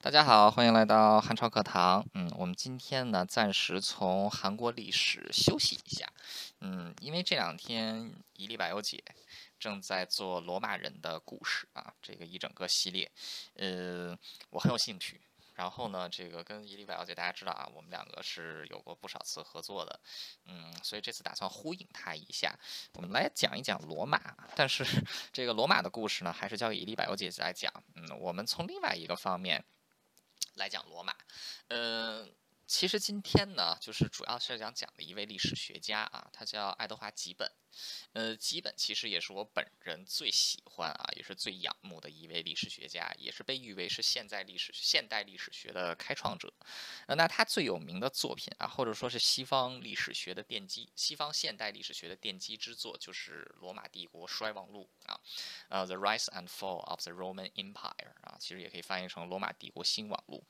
大家好，欢迎来到汉朝课堂。嗯，我们今天呢，暂时从韩国历史休息一下。嗯，因为这两天伊丽百优姐正在做罗马人的故事啊，这个一整个系列，呃，我很有兴趣。然后呢，这个跟伊丽百优姐大家知道啊，我们两个是有过不少次合作的。嗯，所以这次打算呼应她一下，我们来讲一讲罗马。但是 这个罗马的故事呢，还是交给伊丽百优姐来讲。嗯，我们从另外一个方面。来讲罗马，嗯。其实今天呢，就是主要是想讲的一位历史学家啊，他叫爱德华·吉本。呃，吉本其实也是我本人最喜欢啊，也是最仰慕的一位历史学家，也是被誉为是现在历史、现代历史学的开创者。呃，那他最有名的作品啊，或者说是西方历史学的奠基、西方现代历史学的奠基之作，就是《罗马帝国衰亡录》啊，呃，《The Rise and Fall of the Roman Empire》啊，其实也可以翻译成《罗马帝国兴亡录》。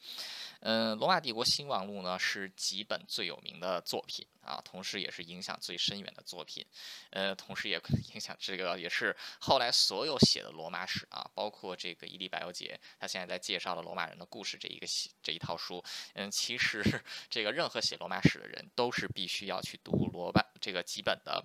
嗯，《罗马帝国兴亡录》呢。呢是几本最有名的作品啊，同时也是影响最深远的作品，呃，同时也影响这个也是后来所有写的罗马史啊，包括这个伊丽百优杰他现在在介绍的罗马人的故事这一个这一套书，嗯，其实 这个任何写罗马史的人都是必须要去读罗马这个几本的。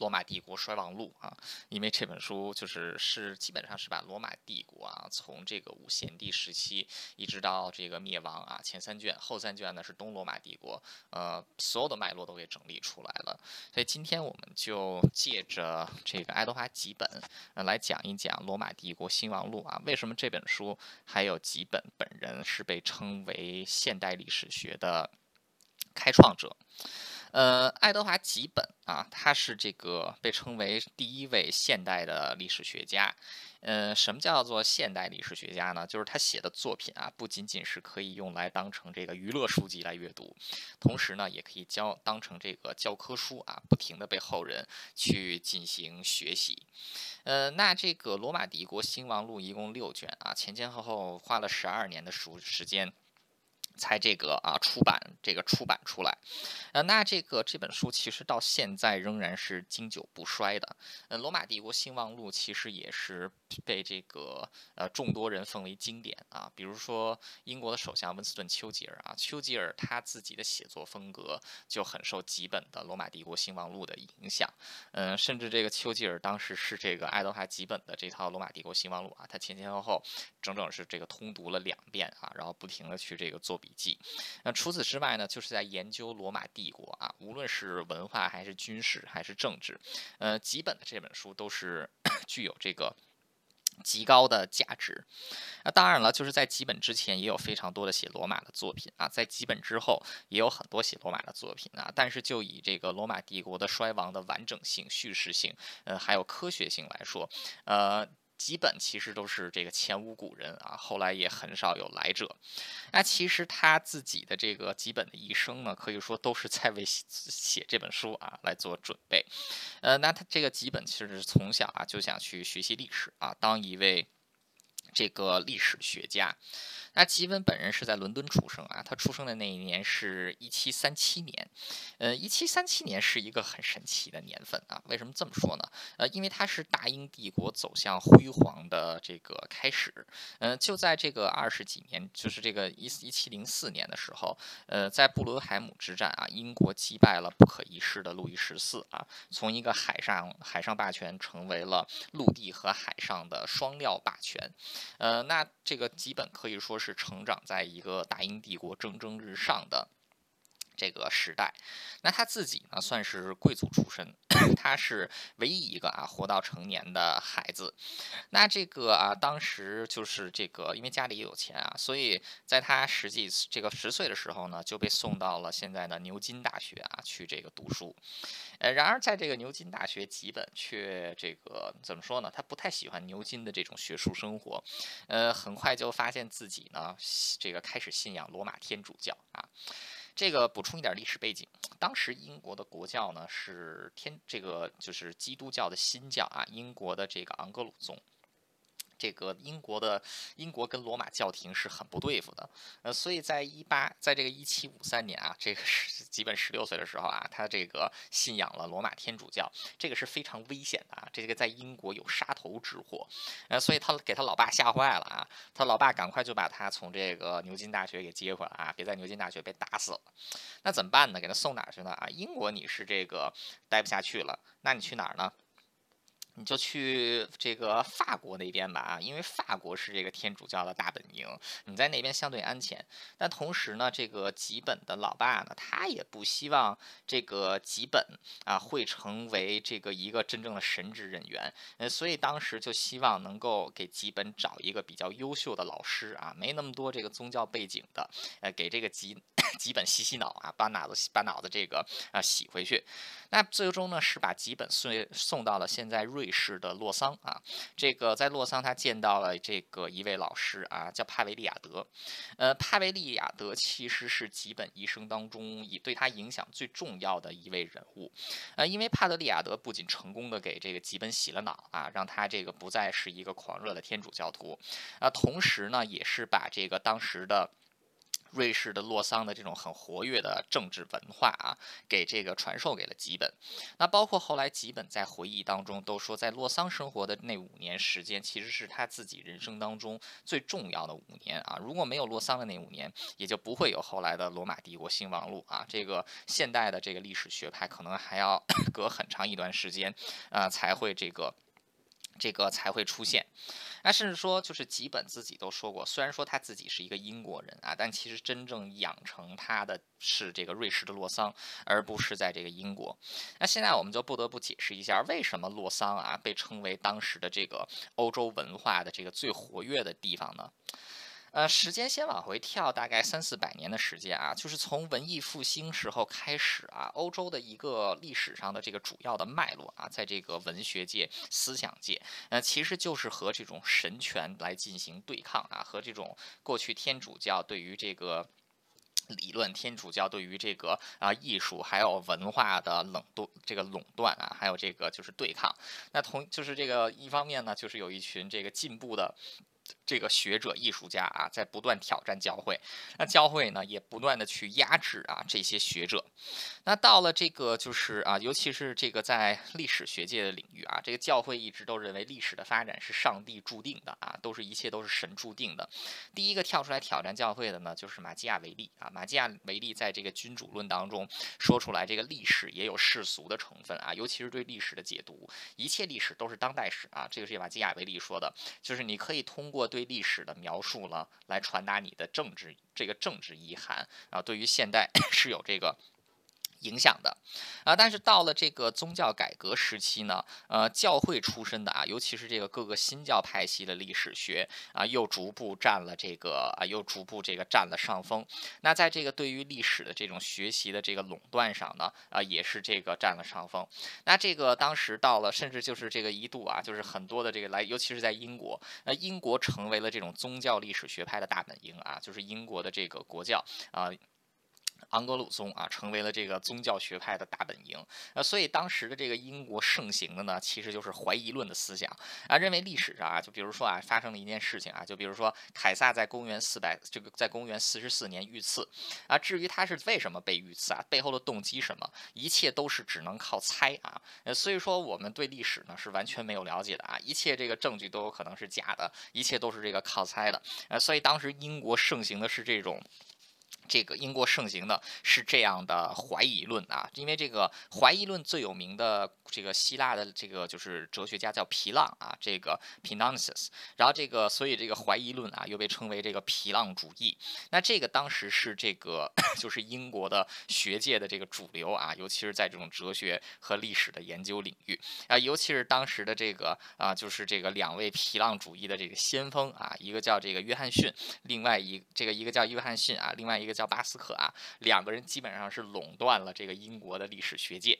罗马帝国衰亡录啊，因为这本书就是是基本上是把罗马帝国啊从这个五贤帝时期一直到这个灭亡啊前三卷，后三卷呢是东罗马帝国，呃所有的脉络都给整理出来了。所以今天我们就借着这个爱德华几本呃来讲一讲罗马帝国兴亡录啊，为什么这本书还有几本本人是被称为现代历史学的开创者。呃，爱德华·吉本啊，他是这个被称为第一位现代的历史学家。呃，什么叫做现代历史学家呢？就是他写的作品啊，不仅仅是可以用来当成这个娱乐书籍来阅读，同时呢，也可以教当成这个教科书啊，不停的被后人去进行学习。呃，那这个《罗马帝国兴亡录》一共六卷啊，前前后后花了十二年的书时间。才这个啊出版这个出版出来，呃，那这个这本书其实到现在仍然是经久不衰的。呃，《罗马帝国兴亡录》其实也是被这个呃众多人奉为经典啊。比如说英国的首相温斯顿·丘吉尔啊，丘吉尔他自己的写作风格就很受几本的《罗马帝国兴亡录》的影响。嗯，甚至这个丘吉尔当时是这个爱德华·吉本的这套《罗马帝国兴亡录》啊，他前前后后整整是这个通读了两遍啊，然后不停的去这个做笔。记，那除此之外呢，就是在研究罗马帝国啊，无论是文化还是军事还是政治，呃，几本的这本书都是 具有这个极高的价值。那当然了，就是在几本之前也有非常多的写罗马的作品啊，在几本之后也有很多写罗马的作品啊，但是就以这个罗马帝国的衰亡的完整性、叙事性，呃，还有科学性来说，呃。基本其实都是这个前无古人啊，后来也很少有来者。那其实他自己的这个基本的一生呢，可以说都是在为写这本书啊来做准备。呃，那他这个基本其实是从小啊就想去学习历史啊，当一位这个历史学家。那吉文本人是在伦敦出生啊，他出生的那一年是一七三七年，呃，一七三七年是一个很神奇的年份啊。为什么这么说呢？呃，因为它是大英帝国走向辉煌的这个开始。呃，就在这个二十几年，就是这个一一七零四年的时候，呃，在布伦海姆之战啊，英国击败了不可一世的路易十四啊，从一个海上海上霸权成为了陆地和海上的双料霸权。呃，那这个基本可以说。是成长在一个大英帝国蒸蒸日上的这个时代，那他自己呢算是贵族出身，他是唯一一个啊活到成年的孩子。那这个啊当时就是这个，因为家里也有钱啊，所以在他实际这个十岁的时候呢，就被送到了现在的牛津大学啊去这个读书。呃，然而在这个牛津大学，吉本却这个怎么说呢？他不太喜欢牛津的这种学术生活，呃，很快就发现自己呢，这个开始信仰罗马天主教啊。这个补充一点历史背景，当时英国的国教呢是天，这个就是基督教的新教啊，英国的这个昂格鲁宗。这个英国的英国跟罗马教廷是很不对付的，呃，所以在一八，在这个一七五三年啊，这个是基本十六岁的时候啊，他这个信仰了罗马天主教，这个是非常危险的啊，这个在英国有杀头之祸，呃，所以他给他老爸吓坏了啊，他老爸赶快就把他从这个牛津大学给接回来啊，别在牛津大学被打死了，那怎么办呢？给他送哪去呢？啊，英国你是这个待不下去了，那你去哪儿呢？你就去这个法国那边吧，啊，因为法国是这个天主教的大本营，你在那边相对安全。但同时呢，这个吉本的老爸呢，他也不希望这个吉本啊会成为这个一个真正的神职人员，呃，所以当时就希望能够给吉本找一个比较优秀的老师啊，没那么多这个宗教背景的，呃，给这个吉 吉本洗洗脑啊，把脑子把脑子这个啊洗回去。那最终呢，是把吉本送送到了现在瑞。士的洛桑啊，这个在洛桑他见到了这个一位老师啊，叫帕维利亚德。呃，帕维利亚德其实是吉本一生当中以对他影响最重要的一位人物。呃，因为帕德利亚德不仅成功的给这个吉本洗了脑啊，让他这个不再是一个狂热的天主教徒啊，同时呢，也是把这个当时的。瑞士的洛桑的这种很活跃的政治文化啊，给这个传授给了吉本。那包括后来吉本在回忆当中都说，在洛桑生活的那五年时间，其实是他自己人生当中最重要的五年啊。如果没有洛桑的那五年，也就不会有后来的罗马帝国兴亡录啊。这个现代的这个历史学派可能还要 隔很长一段时间啊，才会这个。这个才会出现，那甚至说，就是吉本自己都说过，虽然说他自己是一个英国人啊，但其实真正养成他的是这个瑞士的洛桑，而不是在这个英国。那现在我们就不得不解释一下，为什么洛桑啊被称为当时的这个欧洲文化的这个最活跃的地方呢？呃，时间先往回跳，大概三四百年的时间啊，就是从文艺复兴时候开始啊，欧洲的一个历史上的这个主要的脉络啊，在这个文学界、思想界，呃，其实就是和这种神权来进行对抗啊，和这种过去天主教对于这个理论、天主教对于这个啊艺术还有文化的冷冻这个垄断啊，还有这个就是对抗。那同就是这个一方面呢，就是有一群这个进步的。这个学者、艺术家啊，在不断挑战教会，那教会呢，也不断的去压制啊这些学者。那到了这个就是啊，尤其是这个在历史学界的领域啊，这个教会一直都认为历史的发展是上帝注定的啊，都是一切都是神注定的。第一个跳出来挑战教会的呢，就是马基亚维利啊。马基亚维利在这个《君主论》当中说出来，这个历史也有世俗的成分啊，尤其是对历史的解读，一切历史都是当代史啊。这个是马基亚维利说的，就是你可以通过对历史的描述了，来传达你的政治这个政治意涵啊。对于现代 是有这个。影响的，啊，但是到了这个宗教改革时期呢，呃，教会出身的啊，尤其是这个各个新教派系的历史学啊，又逐步占了这个啊，又逐步这个占了上风。那在这个对于历史的这种学习的这个垄断上呢，啊，也是这个占了上风。那这个当时到了，甚至就是这个一度啊，就是很多的这个来，尤其是在英国，那英国成为了这种宗教历史学派的大本营啊，就是英国的这个国教啊。盎格鲁宗啊，成为了这个宗教学派的大本营。呃，所以当时的这个英国盛行的呢，其实就是怀疑论的思想啊，认为历史上啊，就比如说啊，发生了一件事情啊，就比如说凯撒在公元四百这个在公元四十四年遇刺啊，至于他是为什么被遇刺啊，背后的动机什么，一切都是只能靠猜啊。呃，所以说我们对历史呢是完全没有了解的啊，一切这个证据都有可能是假的，一切都是这个靠猜的。呃，所以当时英国盛行的是这种。这个英国盛行的是这样的怀疑论啊，因为这个怀疑论最有名的这个希腊的这个就是哲学家叫皮浪啊，这个 p i n o n c i s 然后这个所以这个怀疑论啊又被称为这个皮浪主义。那这个当时是这个 就是英国的学界的这个主流啊，尤其是在这种哲学和历史的研究领域啊，尤其是当时的这个啊就是这个两位皮浪主义的这个先锋啊，一个叫这个约翰逊，另外一这个一个叫约翰逊啊，另外一个。叫巴斯克啊，两个人基本上是垄断了这个英国的历史学界。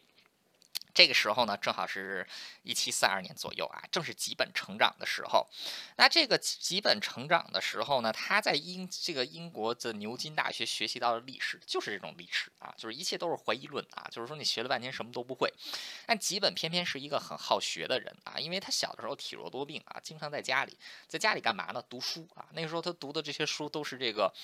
这个时候呢，正好是一七四二年左右啊，正是吉本成长的时候。那这个吉本成长的时候呢，他在英这个英国的牛津大学学习到的历史就是这种历史啊，就是一切都是怀疑论啊，就是说你学了半天什么都不会。但吉本偏偏是一个很好学的人啊，因为他小的时候体弱多病啊，经常在家里，在家里干嘛呢？读书啊。那个时候他读的这些书都是这个。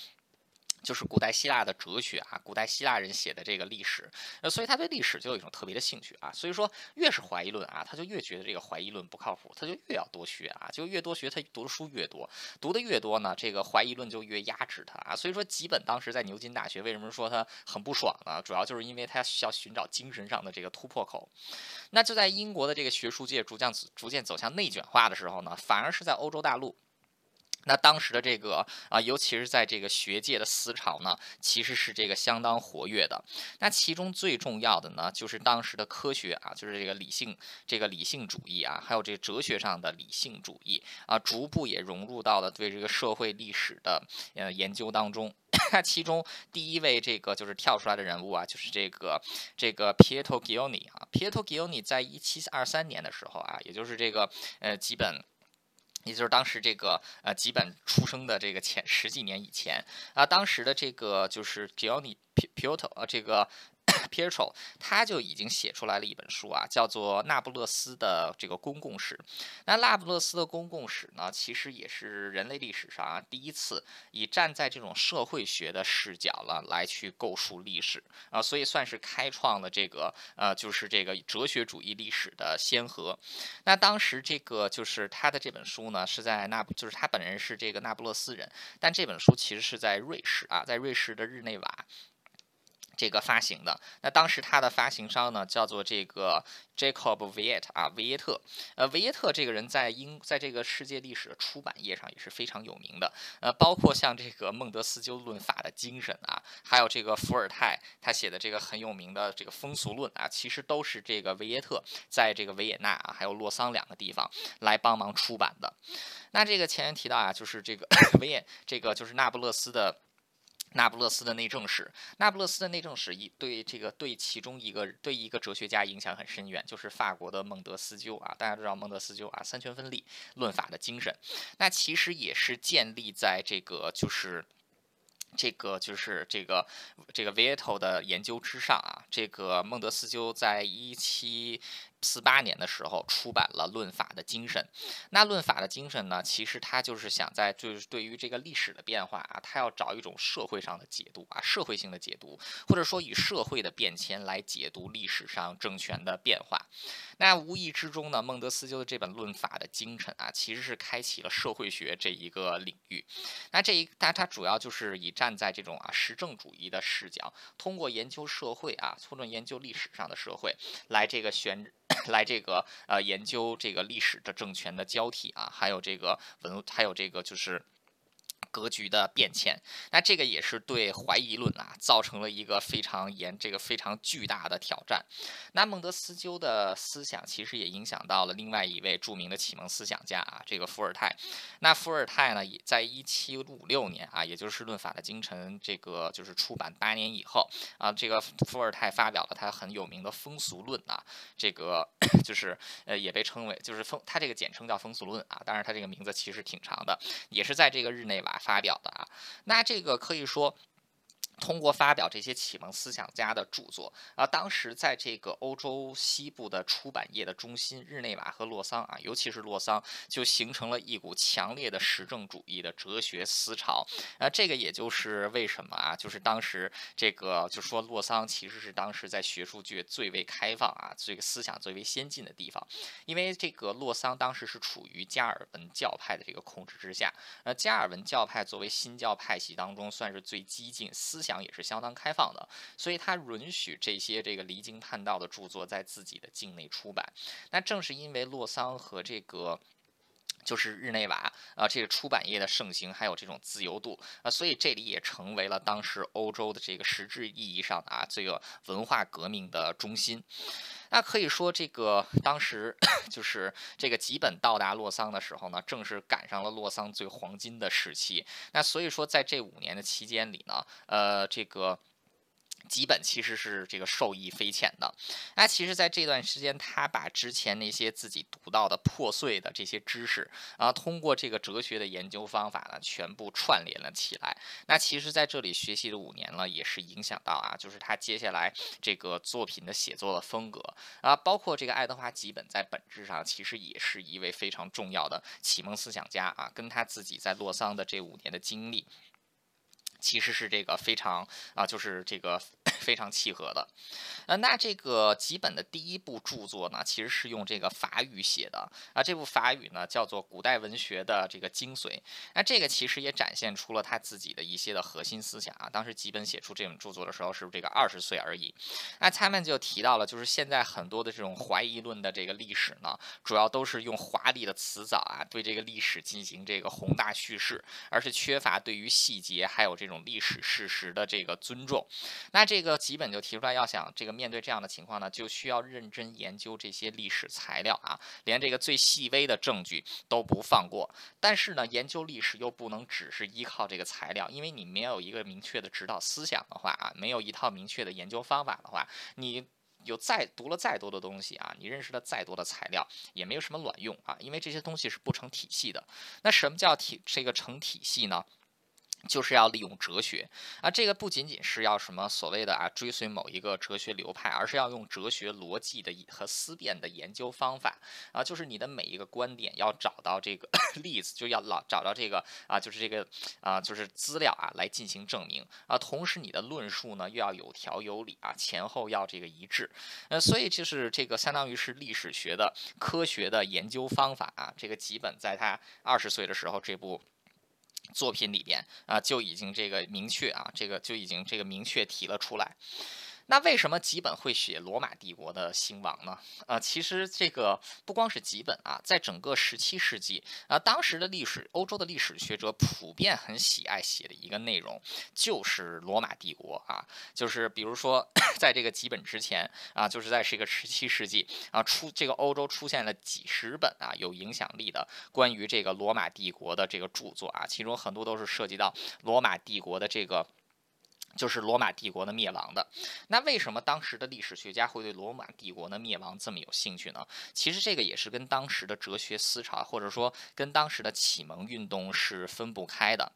就是古代希腊的哲学啊，古代希腊人写的这个历史，呃，所以他对历史就有一种特别的兴趣啊。所以说，越是怀疑论啊，他就越觉得这个怀疑论不靠谱，他就越要多学啊，就越多学，他读的书越多，读的越多呢，这个怀疑论就越压制他啊。所以说，吉本当时在牛津大学为什么说他很不爽呢？主要就是因为他需要寻找精神上的这个突破口。那就在英国的这个学术界逐渐逐渐走向内卷化的时候呢，反而是在欧洲大陆。那当时的这个啊，尤其是在这个学界的思潮呢，其实是这个相当活跃的。那其中最重要的呢，就是当时的科学啊，就是这个理性这个理性主义啊，还有这个哲学上的理性主义啊，逐步也融入到了对这个社会历史的呃研究当中。那其中第一位这个就是跳出来的人物啊，就是这个这个 Pietro g i o n i 啊，Pietro g i o n i 在一七二三年的时候啊，也就是这个呃基本。也就是当时这个呃吉本出生的这个前十几年以前啊，当时的这个就是 Gianni Pietro 啊这个。Pietro，他就已经写出来了一本书啊，叫做《那不勒斯的这个公共史》。那那不勒斯的公共史呢，其实也是人类历史上啊第一次以站在这种社会学的视角了来去构述历史啊，所以算是开创了这个呃，就是这个哲学主义历史的先河。那当时这个就是他的这本书呢，是在那，就是他本人是这个那不勒斯人，但这本书其实是在瑞士啊，在瑞士的日内瓦。这个发行的，那当时它的发行商呢叫做这个 Jacob Viet 啊，维耶特。呃，维耶特这个人在英，在这个世界历史的出版业上也是非常有名的。呃，包括像这个孟德斯鸠论法的精神啊，还有这个伏尔泰他写的这个很有名的这个风俗论啊，其实都是这个维耶特在这个维也纳啊，还有洛桑两个地方来帮忙出版的。那这个前面提到啊，就是这个 维也，这个就是那不勒斯的。那不勒斯的内政史，那不勒斯的内政史一对这个对其中一个对一个哲学家影响很深远，就是法国的孟德斯鸠啊，大家知道孟德斯鸠啊，三权分立论法的精神，那其实也是建立在这个就是这个就是这个这个 Vito 的研究之上啊，这个孟德斯鸠在一七。四八年的时候出版了《论法的精神》，那《论法的精神》呢，其实他就是想在就是对于这个历史的变化啊，他要找一种社会上的解读啊，社会性的解读，或者说以社会的变迁来解读历史上政权的变化。那无意之中呢，孟德斯鸠的这本《论法的精神》啊，其实是开启了社会学这一个领域。那这一，但它主要就是以站在这种啊实证主义的视角，通过研究社会啊，或者研究历史上的社会，来这个选。来这个呃研究这个历史的政权的交替啊，还有这个文，还有这个就是。格局的变迁，那这个也是对怀疑论啊造成了一个非常严、这个非常巨大的挑战。那孟德斯鸠的思想其实也影响到了另外一位著名的启蒙思想家啊，这个伏尔泰。那伏尔泰呢，也在一七五六年啊，也就是《论法的精神》这个就是出版八年以后啊，这个伏尔泰发表了他很有名的风俗论啊，这个 就是呃也被称为就是风，他这个简称叫风俗论啊，当然他这个名字其实挺长的，也是在这个日内瓦。发表的啊，那这个可以说。通过发表这些启蒙思想家的著作啊，当时在这个欧洲西部的出版业的中心日内瓦和洛桑啊，尤其是洛桑，就形成了一股强烈的实证主义的哲学思潮。啊，这个也就是为什么啊，就是当时这个就说洛桑其实是当时在学术界最为开放啊，这个思想最为先进的地方。因为这个洛桑当时是处于加尔文教派的这个控制之下，那，加尔文教派作为新教派系当中算是最激进思想。讲也是相当开放的，所以他允许这些这个离经叛道的著作在自己的境内出版。那正是因为洛桑和这个就是日内瓦啊，这个出版业的盛行，还有这种自由度啊，所以这里也成为了当时欧洲的这个实质意义上的啊这个文化革命的中心。那可以说，这个当时 就是这个吉本到达洛桑的时候呢，正是赶上了洛桑最黄金的时期。那所以说，在这五年的期间里呢，呃，这个。吉本其实是这个受益匪浅的，那其实，在这段时间，他把之前那些自己读到的破碎的这些知识啊，通过这个哲学的研究方法呢，全部串联了起来。那其实，在这里学习了五年了，也是影响到啊，就是他接下来这个作品的写作的风格啊，包括这个爱德华吉本，在本质上其实也是一位非常重要的启蒙思想家啊，跟他自己在洛桑的这五年的经历。其实是这个非常啊，就是这个 非常契合的。呃，那这个吉本的第一部著作呢，其实是用这个法语写的啊。这部法语呢，叫做古代文学的这个精髓。那这个其实也展现出了他自己的一些的核心思想啊。当时吉本写出这种著作的时候，是这个二十岁而已。那他们就提到了，就是现在很多的这种怀疑论的这个历史呢，主要都是用华丽的词藻啊，对这个历史进行这个宏大叙事，而是缺乏对于细节还有这。这种历史事实的这个尊重，那这个基本就提出来，要想这个面对这样的情况呢，就需要认真研究这些历史材料啊，连这个最细微的证据都不放过。但是呢，研究历史又不能只是依靠这个材料，因为你没有一个明确的指导思想的话啊，没有一套明确的研究方法的话，你有再读了再多的东西啊，你认识了再多的材料，也没有什么卵用啊，因为这些东西是不成体系的。那什么叫体这个成体系呢？就是要利用哲学。啊，这个不仅仅是要什么所谓的啊追随某一个哲学流派，而是要用哲学逻辑的和思辨的研究方法。啊，就是你的每一个观点要找到这个 例子，就要老找到这个啊，就是这个啊，就是资料啊来进行证明。啊，同时你的论述呢又要有条有理啊，前后要这个一致，呃，所以就是这个相当于是历史学的科学的研究方法啊，这个基本在他二十岁的时候这部。作品里边啊，就已经这个明确啊，这个就已经这个明确提了出来。那为什么吉本会写罗马帝国的兴亡呢？呃，其实这个不光是吉本啊，在整个十七世纪啊，当时的历史，欧洲的历史学者普遍很喜爱写的一个内容，就是罗马帝国啊，就是比如说，在这个吉本之前啊，就是在这个十七世纪啊，出这个欧洲出现了几十本啊有影响力的关于这个罗马帝国的这个著作啊，其中很多都是涉及到罗马帝国的这个。就是罗马帝国的灭亡的，那为什么当时的历史学家会对罗马帝国的灭亡这么有兴趣呢？其实这个也是跟当时的哲学思潮，或者说跟当时的启蒙运动是分不开的。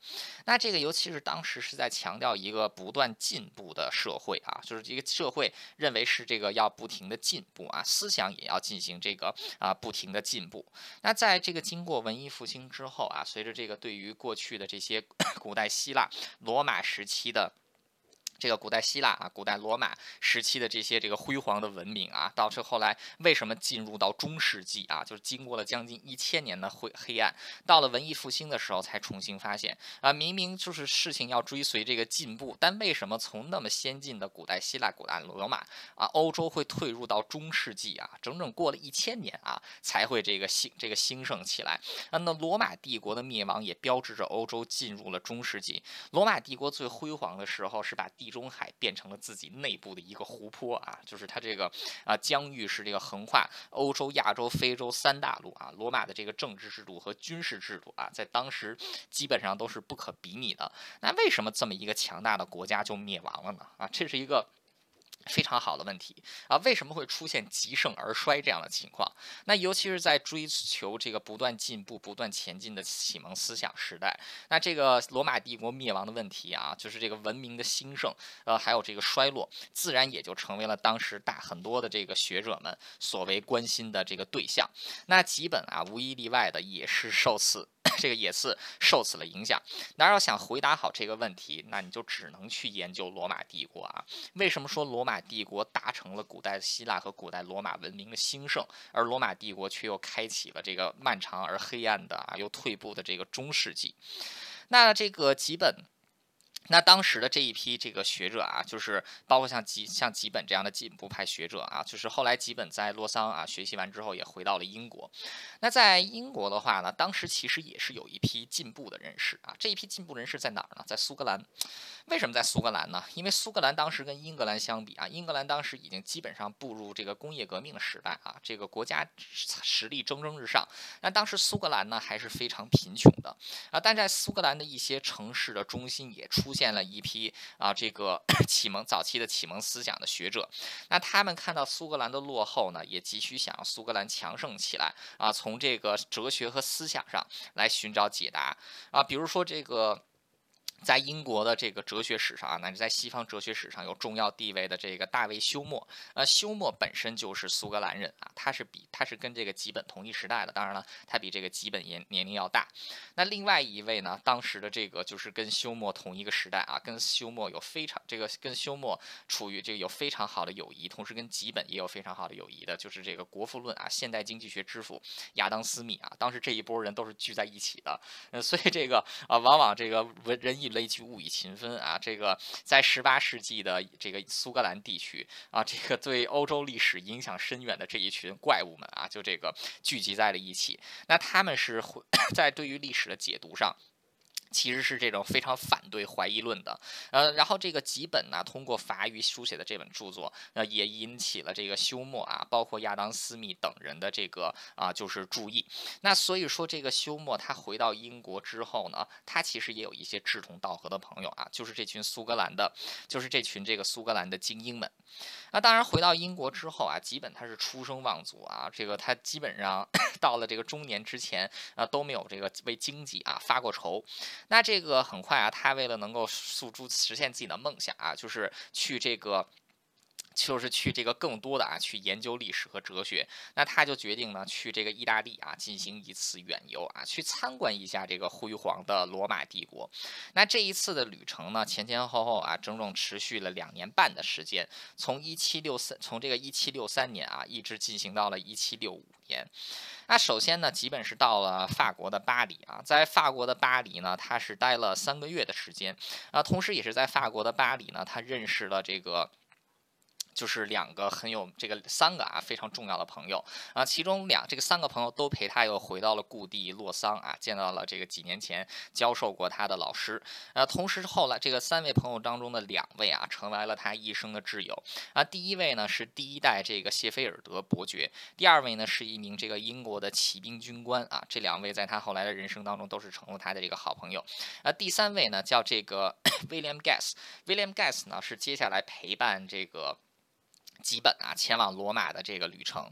那这个尤其是当时是在强调一个不断进步的社会啊，就是这个社会认为是这个要不停的进步啊，思想也要进行这个啊不停的进步。那在这个经过文艺复兴之后啊，随着这个对于过去的这些 古代希腊、罗马时期的。这个古代希腊啊，古代罗马时期的这些这个辉煌的文明啊，导致后来为什么进入到中世纪啊？就是经过了将近一千年的灰黑暗，到了文艺复兴的时候才重新发现啊，明明就是事情要追随这个进步，但为什么从那么先进的古代希腊、古代罗马啊，欧洲会退入到中世纪啊？整整过了一千年啊，才会这个兴这个兴盛起来啊。那罗马帝国的灭亡也标志着欧洲进入了中世纪。罗马帝国最辉煌的时候是把地中海变成了自己内部的一个湖泊啊，就是它这个啊疆域是这个横跨欧洲、亚洲、非洲三大陆啊。罗马的这个政治制度和军事制度啊，在当时基本上都是不可比拟的。那为什么这么一个强大的国家就灭亡了呢？啊，这是一个。非常好的问题啊，为什么会出现极盛而衰这样的情况？那尤其是在追求这个不断进步、不断前进的启蒙思想时代，那这个罗马帝国灭亡的问题啊，就是这个文明的兴盛，呃，还有这个衰落，自然也就成为了当时大很多的这个学者们所为关心的这个对象。那基本啊，无一例外的也是受此。这个也是受此了影响。那要想回答好这个问题，那你就只能去研究罗马帝国啊。为什么说罗马马帝国达成了古代希腊和古代罗马文明的兴盛，而罗马帝国却又开启了这个漫长而黑暗的啊又退步的这个中世纪？那这个几本。那当时的这一批这个学者啊，就是包括像吉像吉本这样的进步派学者啊，就是后来吉本在洛桑啊学习完之后也回到了英国。那在英国的话呢，当时其实也是有一批进步的人士啊。这一批进步人士在哪儿呢？在苏格兰。为什么在苏格兰呢？因为苏格兰当时跟英格兰相比啊，英格兰当时已经基本上步入这个工业革命的时代啊，这个国家实力蒸蒸日上。那当时苏格兰呢还是非常贫穷的啊，但在苏格兰的一些城市的中心也出。出现了一批啊这个 启蒙早期的启蒙思想的学者。那他们看到苏格兰的落后呢，也急需想要苏格兰强盛起来啊，从这个哲学和思想上来寻找解答啊，比如说这个。在英国的这个哲学史上啊，乃至在西方哲学史上有重要地位的这个大卫休谟，呃，休谟本身就是苏格兰人啊，他是比他是跟这个吉本同一时代的，当然了，他比这个吉本年年龄要大。那另外一位呢，当时的这个就是跟休谟同一个时代啊，跟休谟有非常这个跟休谟处于这个有非常好的友谊，同时跟吉本也有非常好的友谊的，就是这个《国富论》啊，现代经济学之父亚当斯密啊，当时这一波人都是聚在一起的，呃，所以这个啊，往往这个文人一类聚，物以群分啊！这个在十八世纪的这个苏格兰地区啊，这个对欧洲历史影响深远的这一群怪物们啊，就这个聚集在了一起。那他们是会 在对于历史的解读上。其实是这种非常反对怀疑论的，呃，然后这个吉本呢，通过法语书写的这本著作，呃，也引起了这个休谟啊，包括亚当斯密等人的这个啊，就是注意。那所以说，这个休谟他回到英国之后呢，他其实也有一些志同道合的朋友啊，就是这群苏格兰的，就是这群这个苏格兰的精英们。那当然，回到英国之后啊，基本他是出生望族啊，这个他基本上 到了这个中年之前啊，都没有这个为经济啊发过愁。那这个很快啊，他为了能够诉诸实现自己的梦想啊，就是去这个。就是去这个更多的啊，去研究历史和哲学。那他就决定呢，去这个意大利啊，进行一次远游啊，去参观一下这个辉煌的罗马帝国。那这一次的旅程呢，前前后后啊，整整持续了两年半的时间，从一七六三，从这个一七六三年啊，一直进行到了一七六五年。那首先呢，基本是到了法国的巴黎啊，在法国的巴黎呢，他是待了三个月的时间啊，同时也是在法国的巴黎呢，他认识了这个。就是两个很有这个三个啊非常重要的朋友啊，其中两这个三个朋友都陪他又回到了故地洛桑啊，见到了这个几年前教授过他的老师。呃，同时后来这个三位朋友当中的两位啊，成为了他一生的挚友啊。第一位呢是第一代这个谢菲尔德伯爵，第二位呢是一名这个英国的骑兵军官啊。这两位在他后来的人生当中都是成了他的这个好朋友。啊，第三位呢叫这个 William Guest，William Guest 呢是接下来陪伴这个。吉本啊，前往罗马的这个旅程，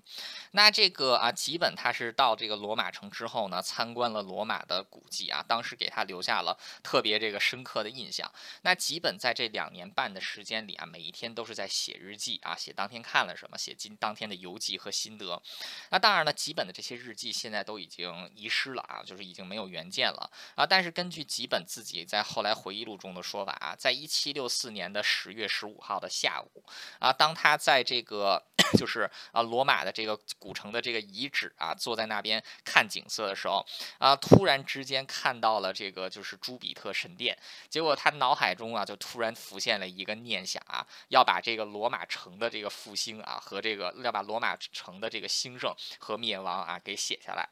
那这个啊，吉本他是到这个罗马城之后呢，参观了罗马的古迹啊，当时给他留下了特别这个深刻的印象。那吉本在这两年半的时间里啊，每一天都是在写日记啊，写当天看了什么，写今当天的游记和心得。那当然了，吉本的这些日记现在都已经遗失了啊，就是已经没有原件了啊。但是根据吉本自己在后来回忆录中的说法啊，在一七六四年的十月十五号的下午啊，当他在在这个 就是啊罗马的这个古城的这个遗址啊，坐在那边看景色的时候啊，突然之间看到了这个就是朱比特神殿，结果他脑海中啊就突然浮现了一个念想啊，要把这个罗马城的这个复兴啊和这个要把罗马城的这个兴盛和灭亡啊给写下来。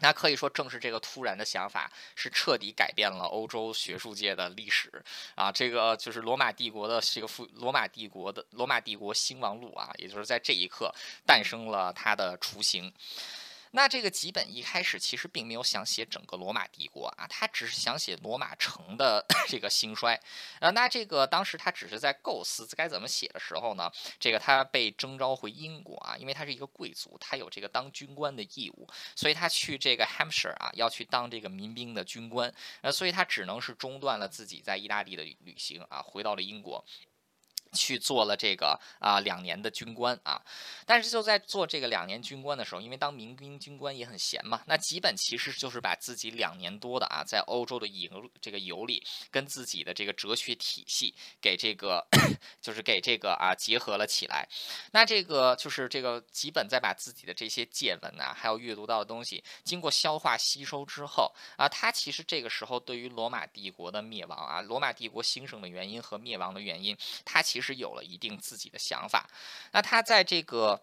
那可以说，正是这个突然的想法，是彻底改变了欧洲学术界的历史啊！这个就是罗马帝国的这个复罗马帝国的罗马帝国兴亡录啊，也就是在这一刻诞生了它的雏形。那这个吉本一开始其实并没有想写整个罗马帝国啊，他只是想写罗马城的 这个兴衰。呃，那这个当时他只是在构思该怎么写的时候呢，这个他被征召回英国啊，因为他是一个贵族，他有这个当军官的义务，所以他去这个 Hampshire 啊，要去当这个民兵的军官。呃，所以他只能是中断了自己在意大利的旅行啊，回到了英国。去做了这个啊两年的军官啊，但是就在做这个两年军官的时候，因为当民兵军官也很闲嘛，那吉本其实就是把自己两年多的啊在欧洲的游这个游历跟自己的这个哲学体系给这个就是给这个啊结合了起来。那这个就是这个吉本在把自己的这些见闻啊，还有阅读到的东西经过消化吸收之后啊，他其实这个时候对于罗马帝国的灭亡啊，罗马帝国兴盛的原因和灭亡的原因，他其实。是有了一定自己的想法，那他在这个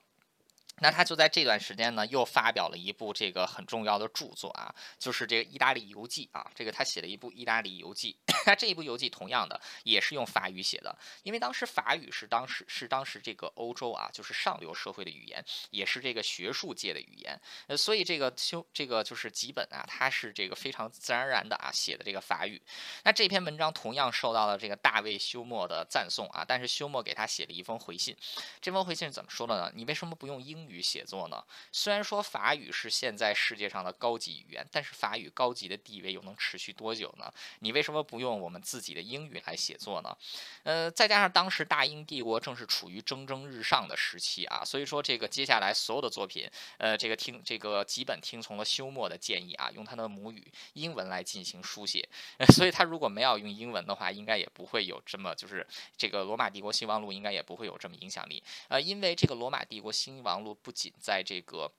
那他就在这段时间呢，又发表了一部这个很重要的著作啊，就是这个《意大利游记》啊。这个他写了一部《意大利游记》，那这一部游记同样的也是用法语写的，因为当时法语是当时是当时这个欧洲啊，就是上流社会的语言，也是这个学术界的语言。呃，所以这个修这个就是吉本啊，他是这个非常自然而然的啊写的这个法语。那这篇文章同样受到了这个大卫休谟的赞颂啊，但是休谟给他写了一封回信，这封回信是怎么说的呢？你为什么不用英语写作呢？虽然说法语是现在世界上的高级语言，但是法语高级的地位又能持续多久呢？你为什么不用我们自己的英语来写作呢？呃，再加上当时大英帝国正是处于蒸蒸日上的时期啊，所以说这个接下来所有的作品，呃，这个听这个基本听从了休谟的建议啊，用他的母语英文来进行书写。所以他如果没有用英文的话，应该也不会有这么就是这个罗马帝国兴亡录应该也不会有这么影响力。呃，因为这个罗马帝国兴亡录不仅在这个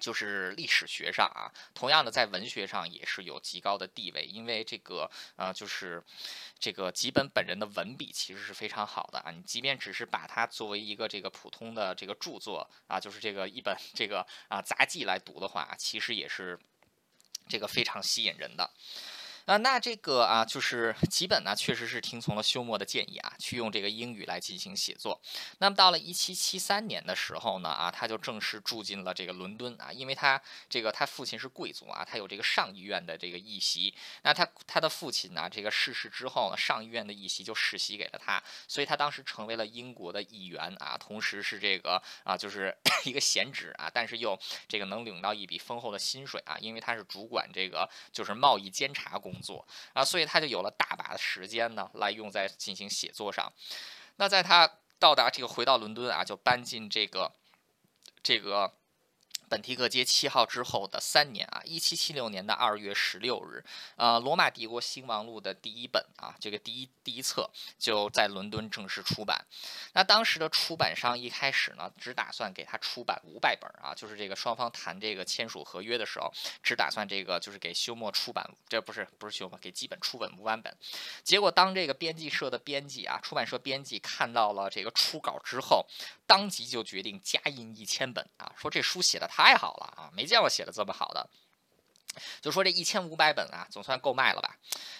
就是历史学上啊，同样的在文学上也是有极高的地位，因为这个呃，就是这个吉本本人的文笔其实是非常好的啊。你即便只是把它作为一个这个普通的这个著作啊，就是这个一本这个啊杂记来读的话，其实也是这个非常吸引人的。啊，那这个啊，就是吉本呢，确实是听从了休谟的建议啊，去用这个英语来进行写作。那么到了一七七三年的时候呢，啊，他就正式住进了这个伦敦啊，因为他这个他父亲是贵族啊，他有这个上议院的这个议席。那他他的父亲呢，这个逝世之后呢，上议院的议席就世袭给了他，所以他当时成为了英国的议员啊，同时是这个啊，就是 一个闲职啊，但是又这个能领到一笔丰厚的薪水啊，因为他是主管这个就是贸易监察工。作啊，所以他就有了大把的时间呢，来用在进行写作上。那在他到达这个回到伦敦啊，就搬进这个这个。本提克街七号之后的三年啊，一七七六年的二月十六日，呃，《罗马帝国兴亡录》的第一本啊，这个第一第一册就在伦敦正式出版。那当时的出版商一开始呢，只打算给他出版五百本啊，就是这个双方谈这个签署合约的时候，只打算这个就是给休谟出版，这不是不是休谟，给基本出本五万本。结果当这个编辑社的编辑啊，出版社编辑看到了这个初稿之后，当即就决定加印一千本啊，说这书写的太。太好了啊，没见过写的这么好的。就说这一千五百本啊，总算够卖了吧？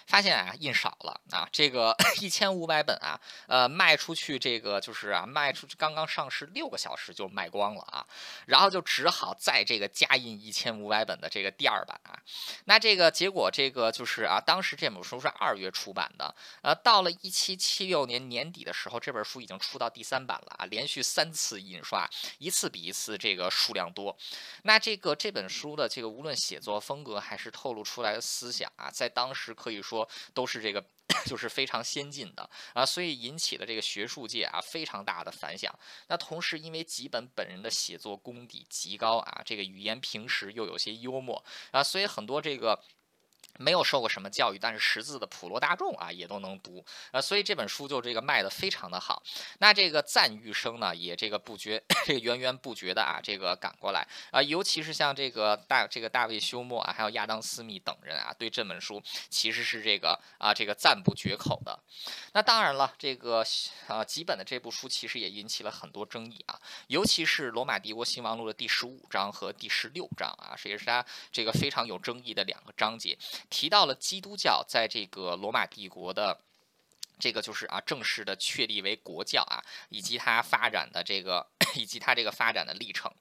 发现啊，印少了啊，这个 一千五百本啊，呃，卖出去这个就是啊，卖出去刚刚上市六个小时就卖光了啊，然后就只好再这个加印一千五百本的这个第二版啊。那这个结果，这个就是啊，当时这本书是二月出版的，呃，到了一七七六年年底的时候，这本书已经出到第三版了啊，连续三次印刷，一次比一次这个数量多。那这个这本书的这个无论写作风，风格还是透露出来的思想啊，在当时可以说都是这个，就是非常先进的啊，所以引起了这个学术界啊非常大的反响。那同时，因为吉本本人的写作功底极高啊，这个语言平时又有些幽默啊，所以很多这个。没有受过什么教育，但是识字的普罗大众啊，也都能读啊，所以这本书就这个卖的非常的好。那这个赞誉声呢，也这个不绝，这个源源不绝的啊，这个赶过来啊，尤其是像这个大这个大卫休谟啊，还有亚当斯密等人啊，对这本书其实是这个啊，这个赞不绝口的。那当然了，这个啊，基本的这部书其实也引起了很多争议啊，尤其是《罗马帝国兴亡录》的第十五章和第十六章啊，这也是他这个非常有争议的两个章节。提到了基督教在这个罗马帝国的这个就是啊正式的确立为国教啊，以及它发展的这个 以及它这个发展的历程。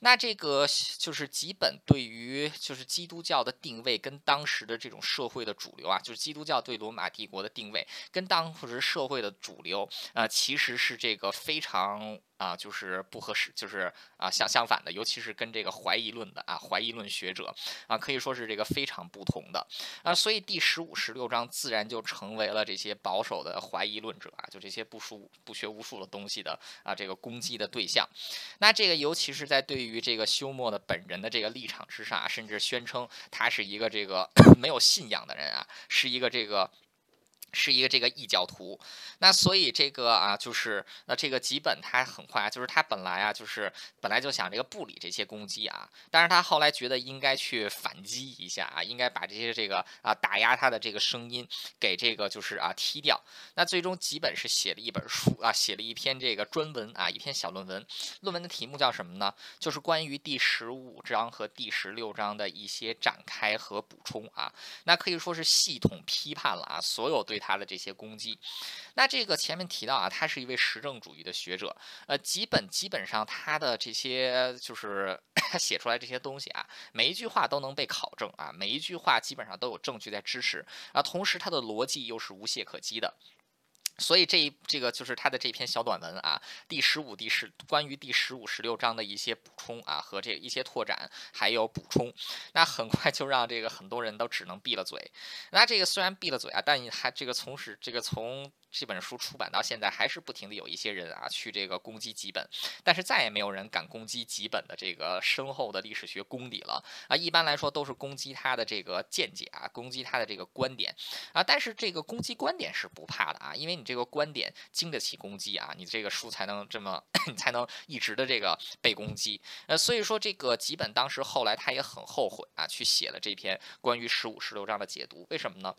那这个就是基本对于就是基督教的定位跟当时的这种社会的主流啊，就是基督教对罗马帝国的定位跟当时社会的主流啊，其实是这个非常。啊，就是不合适，就是啊相相反的，尤其是跟这个怀疑论的啊怀疑论学者啊，可以说是这个非常不同的啊，所以第十五、十六章自然就成为了这些保守的怀疑论者啊，就这些不书不学无术的东西的啊这个攻击的对象。那这个尤其是在对于这个休谟的本人的这个立场之上啊，甚至宣称他是一个这个 没有信仰的人啊，是一个这个。是一个这个异教徒，那所以这个啊，就是那这个吉本他很快，就是他本来啊，就是本来就想这个不理这些攻击啊，但是他后来觉得应该去反击一下啊，应该把这些这个啊打压他的这个声音给这个就是啊踢掉。那最终吉本是写了一本书啊，写了一篇这个专文啊，一篇小论文，论文的题目叫什么呢？就是关于第十五章和第十六章的一些展开和补充啊，那可以说是系统批判了啊，所有对。他他的这些攻击，那这个前面提到啊，他是一位实证主义的学者，呃，基本基本上他的这些就是 他写出来这些东西啊，每一句话都能被考证啊，每一句话基本上都有证据在支持啊，同时他的逻辑又是无懈可击的。所以这一这个就是他的这篇小短文啊，第十五、第十关于第十五、十六章的一些补充啊和这一些拓展还有补充，那很快就让这个很多人都只能闭了嘴。那这个虽然闭了嘴啊，但还这个从始这个从。这本书出版到现在，还是不停的有一些人啊去这个攻击吉本，但是再也没有人敢攻击吉本的这个深厚的历史学功底了啊！一般来说都是攻击他的这个见解啊，攻击他的这个观点啊。但是这个攻击观点是不怕的啊，因为你这个观点经得起攻击啊，你这个书才能这么，才能一直的这个被攻击。呃，所以说这个吉本当时后来他也很后悔啊，去写了这篇关于十五、十六章的解读，为什么呢？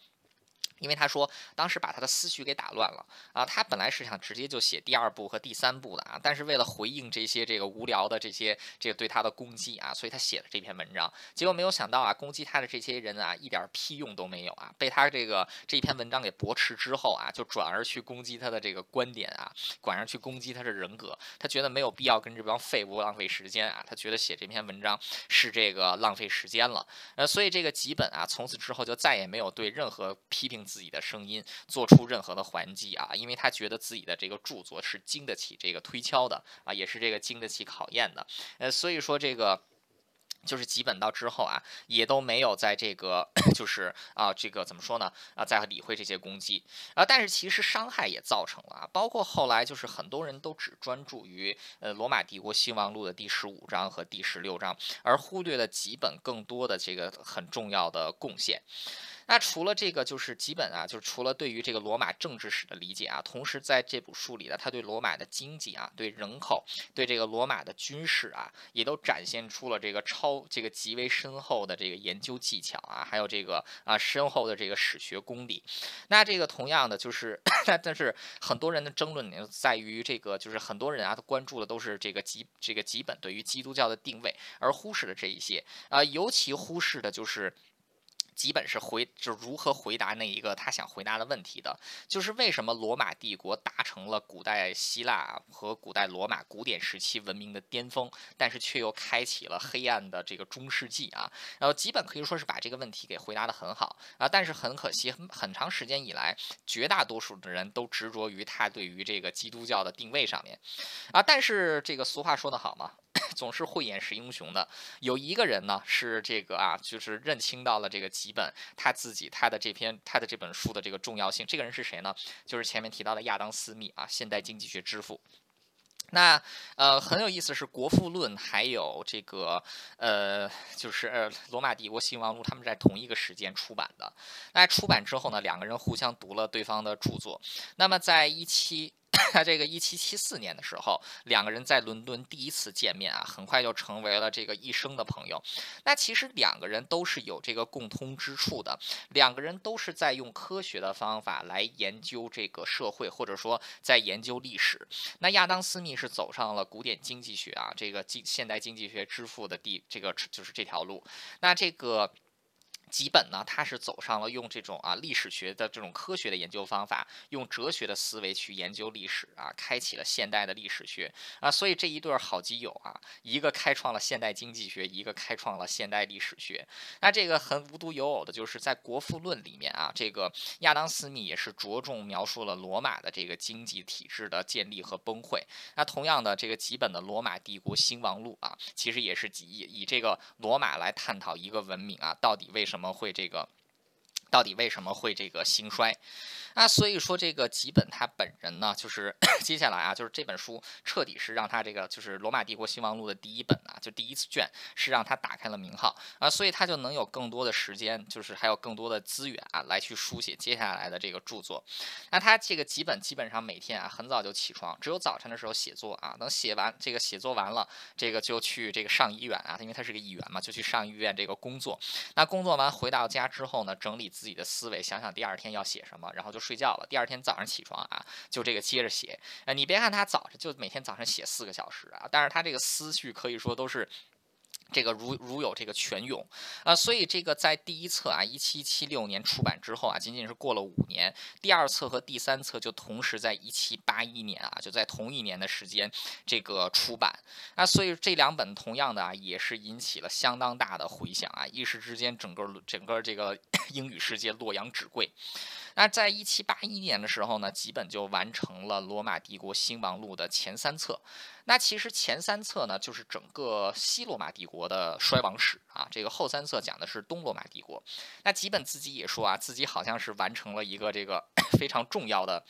因为他说当时把他的思绪给打乱了啊，他本来是想直接就写第二部和第三部的啊，但是为了回应这些这个无聊的这些这个对他的攻击啊，所以他写了这篇文章。结果没有想到啊，攻击他的这些人啊，一点屁用都没有啊，被他这个这篇文章给驳斥之后啊，就转而去攻击他的这个观点啊，转而去攻击他的人格。他觉得没有必要跟这帮废物浪费时间啊，他觉得写这篇文章是这个浪费时间了。呃，所以这个吉本啊，从此之后就再也没有对任何批评。自己的声音做出任何的还击啊，因为他觉得自己的这个著作是经得起这个推敲的啊，也是这个经得起考验的。呃，所以说这个就是吉本到之后啊，也都没有在这个 就是啊这个怎么说呢啊，在理会这些攻击啊，但是其实伤害也造成了啊，包括后来就是很多人都只专注于呃罗马帝国兴亡录的第十五章和第十六章，而忽略了吉本更多的这个很重要的贡献。那除了这个，就是基本啊，就是除了对于这个罗马政治史的理解啊，同时在这部书里呢，他对罗马的经济啊、对人口、对这个罗马的军事啊，也都展现出了这个超这个极为深厚的这个研究技巧啊，还有这个啊深厚的这个史学功底。那这个同样的就是，但是很多人的争论点在于这个，就是很多人啊，他关注的都是这个基这个基本对于基督教的定位，而忽视了这一些啊，尤其忽视的就是。基本是回就如何回答那一个他想回答的问题的，就是为什么罗马帝国达成了古代希腊和古代罗马古典时期文明的巅峰，但是却又开启了黑暗的这个中世纪啊？然后基本可以说是把这个问题给回答的很好啊，但是很可惜，很很长时间以来，绝大多数的人都执着于他对于这个基督教的定位上面啊。但是这个俗话说得好嘛。总是慧眼识英雄的，有一个人呢，是这个啊，就是认清到了这个吉本他自己他的这篇他的这本书的这个重要性。这个人是谁呢？就是前面提到的亚当·斯密啊，现代经济学之父。那呃很有意思是《国富论》还有这个呃就是呃《罗马帝国兴亡录》，他们在同一个时间出版的。那出版之后呢，两个人互相读了对方的著作。那么在一七。在这个一七七四年的时候，两个人在伦敦第一次见面啊，很快就成为了这个一生的朋友。那其实两个人都是有这个共通之处的，两个人都是在用科学的方法来研究这个社会，或者说在研究历史。那亚当斯密是走上了古典经济学啊，这个经现代经济学之父的第这个就是这条路。那这个。基本呢，他是走上了用这种啊历史学的这种科学的研究方法，用哲学的思维去研究历史啊，开启了现代的历史学啊。所以这一对好基友啊，一个开创了现代经济学，一个开创了现代历史学。那这个很无独有偶的就是在《国富论》里面啊，这个亚当斯密也是着重描述了罗马的这个经济体制的建立和崩溃。那同样的，这个基本的《罗马帝国兴亡录》啊，其实也是以以这个罗马来探讨一个文明啊，到底为什么。怎么会这个到底为什么会这个兴衰？那所以说，这个吉本他本人呢，就是 接下来啊，就是这本书彻底是让他这个就是《罗马帝国兴亡录》的第一本啊，就第一次卷是让他打开了名号啊，所以他就能有更多的时间，就是还有更多的资源啊，来去书写接下来的这个著作。那他这个吉本基本上每天啊很早就起床，只有早晨的时候写作啊，等写完这个写作完了，这个就去这个上医院啊，因为他是个议员嘛，就去上医院这个工作。那工作完回到家之后呢，整理自己的思维，想想第二天要写什么，然后就。睡觉了，第二天早上起床啊，就这个接着写。呃，你别看他早上就每天早上写四个小时啊，但是他这个思绪可以说都是。这个如如有这个泉涌，啊，所以这个在第一册啊，一七七六年出版之后啊，仅仅是过了五年，第二册和第三册就同时在一七八一年啊，就在同一年的时间这个出版，啊，所以这两本同样的啊，也是引起了相当大的回响啊，一时之间整个整个这个 英语世界洛阳纸贵。那在一七八一年的时候呢，基本就完成了《罗马帝国兴亡录》的前三册。那其实前三册呢，就是整个西罗马帝国的衰亡史啊。这个后三册讲的是东罗马帝国。那吉本自己也说啊，自己好像是完成了一个这个 非常重要的。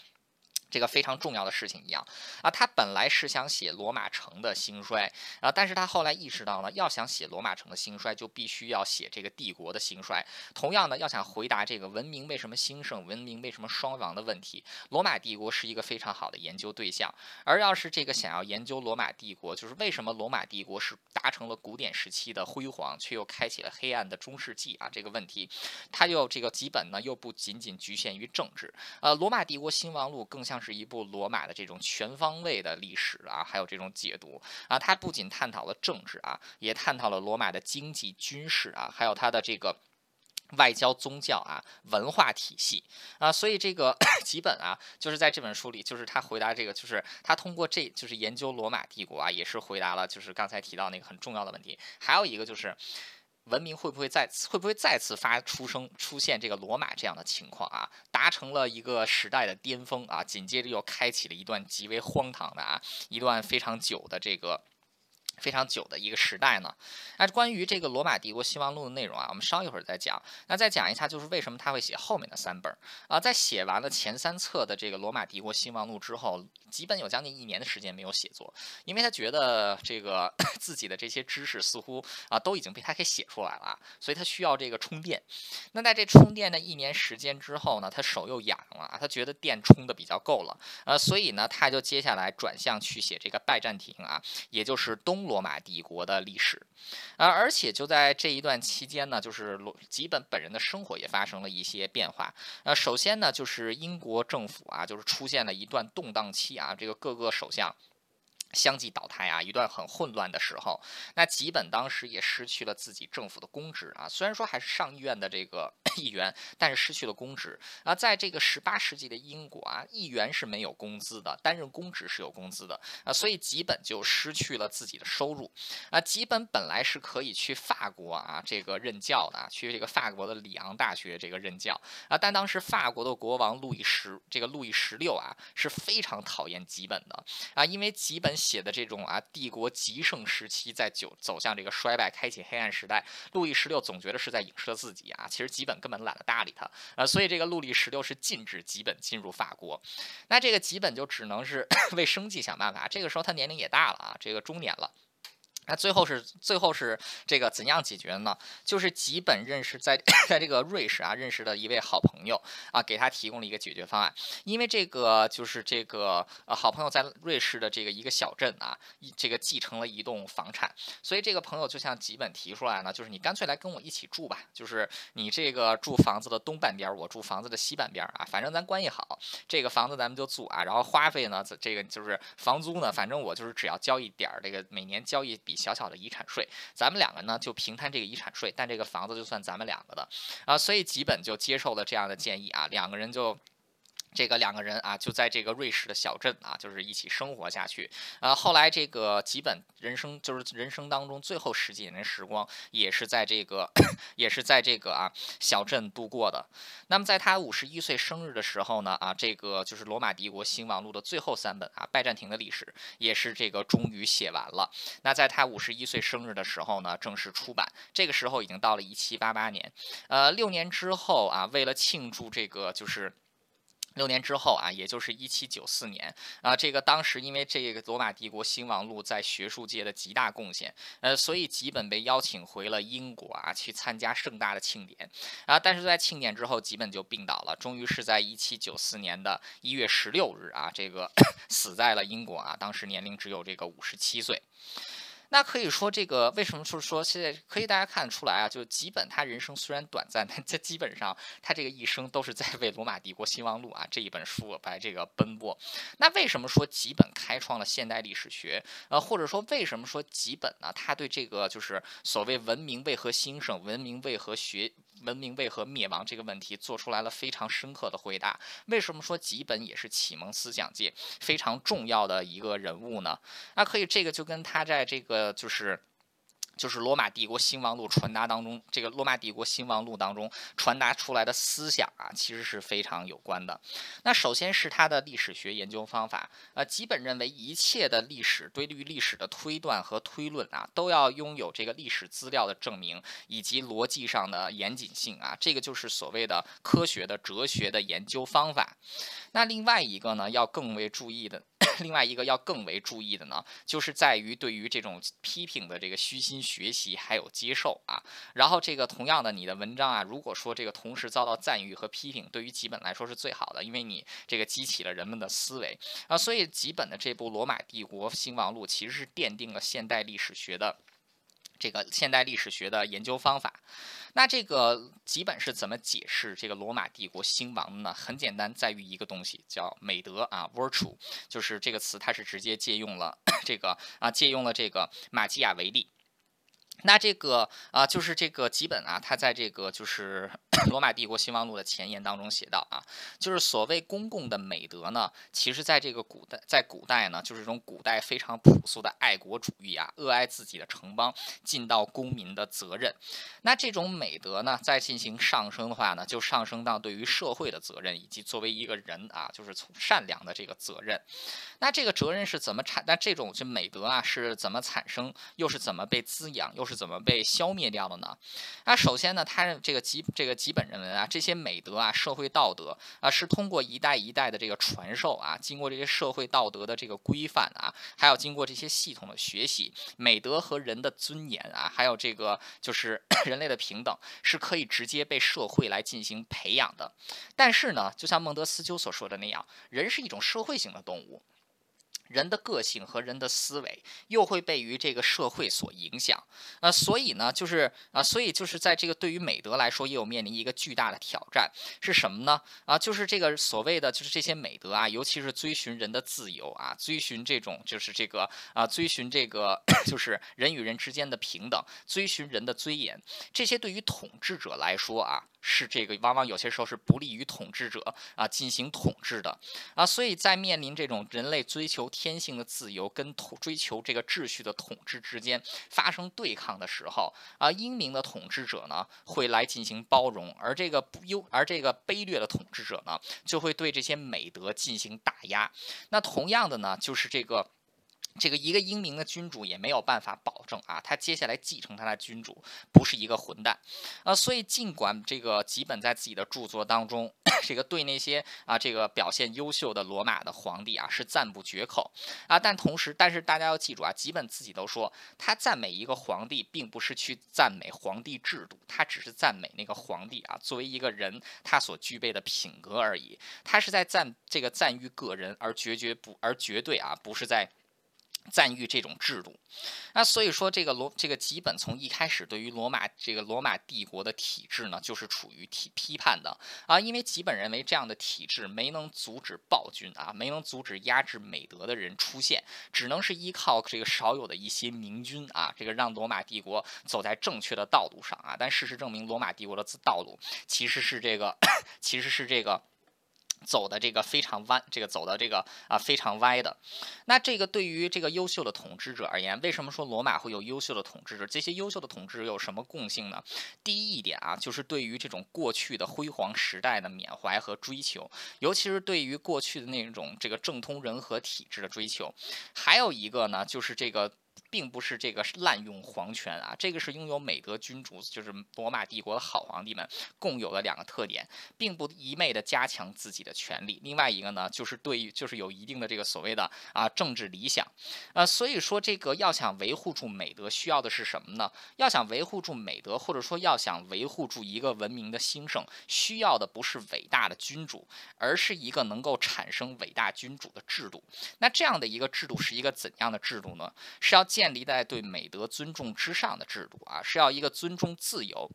这个非常重要的事情一样啊，他本来是想写罗马城的兴衰啊，但是他后来意识到呢，要想写罗马城的兴衰，就必须要写这个帝国的兴衰。同样呢，要想回答这个文明为什么兴盛、文明为什么双亡的问题，罗马帝国是一个非常好的研究对象。而要是这个想要研究罗马帝国，就是为什么罗马帝国是达成了古典时期的辉煌，却又开启了黑暗的中世纪啊这个问题，他又这个基本呢又不仅仅局限于政治。呃，罗马帝国兴亡录更像。是一部罗马的这种全方位的历史啊，还有这种解读啊，它不仅探讨了政治啊，也探讨了罗马的经济、军事啊，还有它的这个外交、宗教啊、文化体系啊，所以这个 几本啊，就是在这本书里，就是他回答这个，就是他通过这就是研究罗马帝国啊，也是回答了就是刚才提到那个很重要的问题，还有一个就是。文明会不会再次会不会再次发出生出现这个罗马这样的情况啊？达成了一个时代的巅峰啊，紧接着又开启了一段极为荒唐的啊，一段非常久的这个。非常久的一个时代呢。那关于这个罗马帝国兴亡录的内容啊，我们稍一会儿再讲。那再讲一下，就是为什么他会写后面的三本啊？在写完了前三册的这个罗马帝国兴亡录之后，基本有将近一年的时间没有写作，因为他觉得这个 自己的这些知识似乎啊都已经被他给写出来了，所以他需要这个充电。那在这充电的一年时间之后呢，他手又痒了，他觉得电充的比较够了，呃，所以呢，他就接下来转向去写这个拜占庭啊，也就是东。罗马帝国的历史，啊，而且就在这一段期间呢，就是罗吉本本人的生活也发生了一些变化。呃，首先呢，就是英国政府啊，就是出现了一段动荡期啊，这个各个首相。相继倒台啊，一段很混乱的时候，那吉本当时也失去了自己政府的公职啊。虽然说还是上议院的这个 议员，但是失去了公职啊。在这个十八世纪的英国啊，议员是没有工资的，担任公职是有工资的啊，所以吉本就失去了自己的收入啊。吉本本来是可以去法国啊这个任教的，去这个法国的里昂大学这个任教啊，但当时法国的国王路易十这个路易十六啊是非常讨厌吉本的啊，因为吉本。写的这种啊，帝国极盛时期在走走向这个衰败，开启黑暗时代。路易十六总觉得是在影射自己啊，其实吉本根本懒得搭理他啊，所以这个路易十六是禁止吉本进入法国。那这个吉本就只能是 为生计想办法。这个时候他年龄也大了啊，这个中年了。那最后是最后是这个怎样解决的呢？就是吉本认识在 在这个瑞士啊认识的一位好朋友啊，给他提供了一个解决方案。因为这个就是这个呃好朋友在瑞士的这个一个小镇啊，这个继承了一栋房产，所以这个朋友就向吉本提出来呢，就是你干脆来跟我一起住吧，就是你这个住房子的东半边，我住房子的西半边啊，反正咱关系好，这个房子咱们就租啊，然后花费呢，这个就是房租呢，反正我就是只要交一点儿这个每年交一笔。小小的遗产税，咱们两个呢就平摊这个遗产税，但这个房子就算咱们两个的。啊，所以吉本就接受了这样的建议啊，两个人就这个两个人啊，就在这个瑞士的小镇啊，就是一起生活下去。呃，后来这个吉本人生就是人生当中最后十几年的时光，也是在这个 也是在这个啊小镇度过的。那么在他五十一岁生日的时候呢，啊，这个就是罗马帝国兴亡录的最后三本啊，拜占庭的历史也是这个终于写完了。那在他五十一岁生日的时候呢，正式出版。这个时候已经到了一七八八年，呃，六年之后啊，为了庆祝这个就是。六年之后啊，也就是一七九四年啊，这个当时因为这个罗马帝国兴亡录在学术界的极大贡献，呃，所以吉本被邀请回了英国啊，去参加盛大的庆典啊。但是在庆典之后，吉本就病倒了，终于是在一七九四年的一月十六日啊，这个 死在了英国啊，当时年龄只有这个五十七岁。那可以说，这个为什么就是说，现在可以大家看得出来啊，就吉本他人生虽然短暂，但这基本上他这个一生都是在为《罗马帝国兴亡录》啊这一本书来这个奔波。那为什么说吉本开创了现代历史学？呃，或者说为什么说吉本呢？他对这个就是所谓文明为何兴盛、文明为何学、文明为何灭亡这个问题，做出来了非常深刻的回答。为什么说吉本也是启蒙思想界非常重要的一个人物呢？那可以，这个就跟他在这个。就是。就是罗马帝国兴亡录传达当中，这个罗马帝国兴亡录当中传达出来的思想啊，其实是非常有关的。那首先是他的历史学研究方法，呃，基本认为一切的历史对于历史的推断和推论啊，都要拥有这个历史资料的证明以及逻辑上的严谨性啊，这个就是所谓的科学的哲学的研究方法。那另外一个呢，要更为注意的，另外一个要更为注意的呢，就是在于对于这种批评的这个虚心。学习还有接受啊，然后这个同样的，你的文章啊，如果说这个同时遭到赞誉和批评，对于吉本来说是最好的，因为你这个激起了人们的思维啊，所以吉本的这部《罗马帝国兴亡录》其实是奠定了现代历史学的。这个现代历史学的研究方法，那这个基本是怎么解释这个罗马帝国兴亡的呢？很简单，在于一个东西叫美德啊，virtue，就是这个词，它是直接借用了 这个啊，借用了这个马基雅维利。那这个啊，就是这个吉本啊，他在这个就是 《罗马帝国兴亡录》的前言当中写到啊，就是所谓公共的美德呢，其实在这个古代，在古代呢，就是这种古代非常朴素的爱国主义啊，热爱自己的城邦，尽到公民的责任。那这种美德呢，在进行上升的话呢，就上升到对于社会的责任，以及作为一个人啊，就是从善良的这个责任。那这个责任是怎么产？那这种就美德啊，是怎么产生？又是怎么被滋养？又是怎么被消灭掉的呢？那首先呢，他这个基这个基本认为啊，这些美德啊，社会道德啊，是通过一代一代的这个传授啊，经过这些社会道德的这个规范啊，还有经过这些系统的学习，美德和人的尊严啊，还有这个就是 人类的平等，是可以直接被社会来进行培养的。但是呢，就像孟德斯鸠所说的那样，人是一种社会性的动物。人的个性和人的思维又会被于这个社会所影响，呃，所以呢，就是啊，所以就是在这个对于美德来说，也有面临一个巨大的挑战，是什么呢？啊，就是这个所谓的就是这些美德啊，尤其是追寻人的自由啊，追寻这种就是这个啊，追寻这个就是人与人之间的平等，追寻人的尊严，这些对于统治者来说啊。是这个，往往有些时候是不利于统治者啊进行统治的啊，所以在面临这种人类追求天性的自由跟统追求这个秩序的统治之间发生对抗的时候啊，英明的统治者呢会来进行包容，而这个不优而这个卑劣的统治者呢就会对这些美德进行打压。那同样的呢，就是这个。这个一个英明的君主也没有办法保证啊，他接下来继承他的君主不是一个混蛋，呃，所以尽管这个吉本在自己的著作当中，这个对那些啊这个表现优秀的罗马的皇帝啊是赞不绝口啊，但同时，但是大家要记住啊，吉本自己都说，他赞美一个皇帝，并不是去赞美皇帝制度，他只是赞美那个皇帝啊作为一个人他所具备的品格而已，他是在赞这个赞誉个人，而绝绝不而绝对啊不是在。赞誉这种制度，那所以说这个罗这个基本从一开始对于罗马这个罗马帝国的体制呢，就是处于批批判的啊，因为基本认为这样的体制没能阻止暴君啊，没能阻止压制美德的人出现，只能是依靠这个少有的一些明君啊，这个让罗马帝国走在正确的道路上啊。但事实证明，罗马帝国的道路其实是这个，其实是这个。走的这个非常弯，这个走的这个啊非常歪的。那这个对于这个优秀的统治者而言，为什么说罗马会有优秀的统治者？这些优秀的统治者有什么共性呢？第一一点啊，就是对于这种过去的辉煌时代的缅怀和追求，尤其是对于过去的那种这个政通人和体制的追求。还有一个呢，就是这个。并不是这个滥用皇权啊，这个是拥有美德君主，就是罗马帝国的好皇帝们共有的两个特点，并不一昧的加强自己的权利。另外一个呢，就是对于就是有一定的这个所谓的啊政治理想，呃，所以说这个要想维护住美德，需要的是什么呢？要想维护住美德，或者说要想维护住一个文明的兴盛，需要的不是伟大的君主，而是一个能够产生伟大君主的制度。那这样的一个制度是一个怎样的制度呢？是要。建立在对美德尊重之上的制度啊，是要一个尊重自由。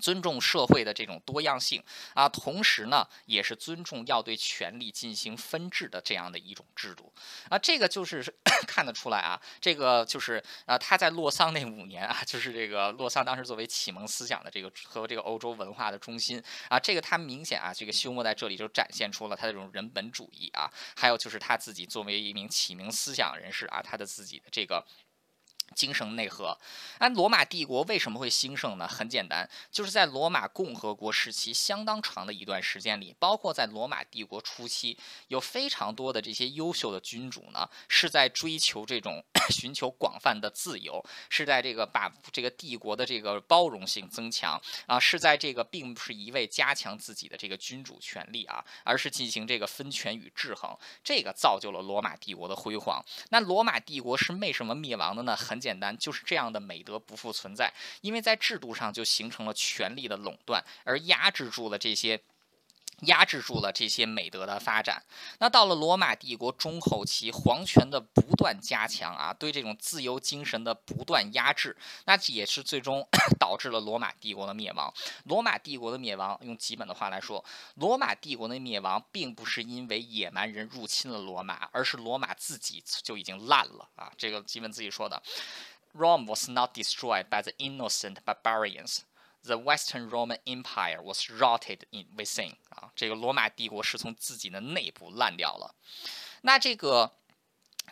尊重社会的这种多样性啊，同时呢，也是尊重要对权力进行分治的这样的一种制度啊。这个就是 看得出来啊，这个就是啊，他在洛桑那五年啊，就是这个洛桑当时作为启蒙思想的这个和这个欧洲文化的中心啊，这个他明显啊，这个休谟在这里就展现出了他这种人本主义啊，还有就是他自己作为一名启蒙思想人士啊，他的自己的这个。精神内核，那罗马帝国为什么会兴盛呢？很简单，就是在罗马共和国时期相当长的一段时间里，包括在罗马帝国初期，有非常多的这些优秀的君主呢，是在追求这种 寻求广泛的自由，是在这个把这个帝国的这个包容性增强啊，是在这个并不是一味加强自己的这个君主权力啊，而是进行这个分权与制衡，这个造就了罗马帝国的辉煌。那罗马帝国是为什么灭亡的呢？很简单，就是这样的美德不复存在，因为在制度上就形成了权力的垄断，而压制住了这些。压制住了这些美德的发展。那到了罗马帝国中后期，皇权的不断加强啊，对这种自由精神的不断压制，那也是最终 导致了罗马帝国的灭亡。罗马帝国的灭亡，用基本的话来说，罗马帝国的灭亡并不是因为野蛮人入侵了罗马，而是罗马自己就已经烂了啊。这个基本自己说的，Rome was not destroyed by the innocent barbarians。The Western Roman Empire was rotted in within 啊，这个罗马帝国是从自己的内部烂掉了。那这个。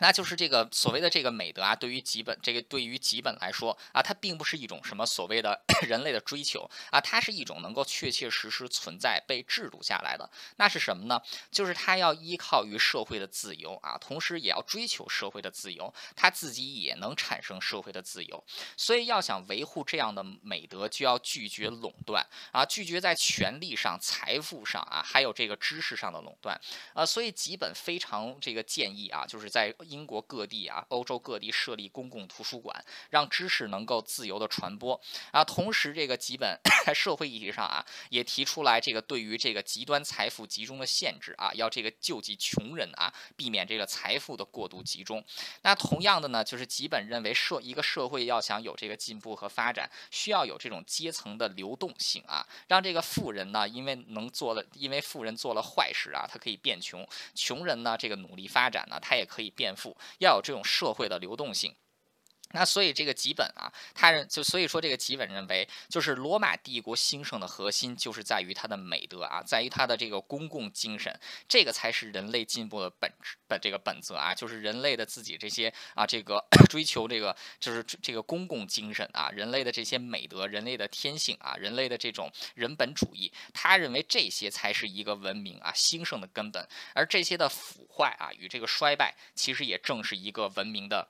那就是这个所谓的这个美德啊，对于基本这个对于基本来说啊，它并不是一种什么所谓的 人类的追求啊，它是一种能够确确实实存在被制度下来的。那是什么呢？就是它要依靠于社会的自由啊，同时也要追求社会的自由，它自己也能产生社会的自由。所以要想维护这样的美德，就要拒绝垄断啊，拒绝在权力上、财富上啊，还有这个知识上的垄断啊。所以基本非常这个建议啊，就是在。英国各地啊，欧洲各地设立公共图书馆，让知识能够自由的传播啊。同时，这个基本 社会议题上啊，也提出来这个对于这个极端财富集中的限制啊，要这个救济穷人啊，避免这个财富的过度集中。那同样的呢，就是基本认为社一个社会要想有这个进步和发展，需要有这种阶层的流动性啊，让这个富人呢，因为能做了，因为富人做了坏事啊，他可以变穷；穷人呢，这个努力发展呢，他也可以变。要有这种社会的流动性。那所以这个吉本啊，他人就所以说这个吉本认为，就是罗马帝国兴盛的核心就是在于它的美德啊，在于它的这个公共精神，这个才是人类进步的本质本这个本则啊，就是人类的自己这些啊这个 追求这个就是这个公共精神啊，人类的这些美德，人类的天性啊，人类的这种人本主义，他认为这些才是一个文明啊兴盛的根本，而这些的腐坏啊与这个衰败，其实也正是一个文明的。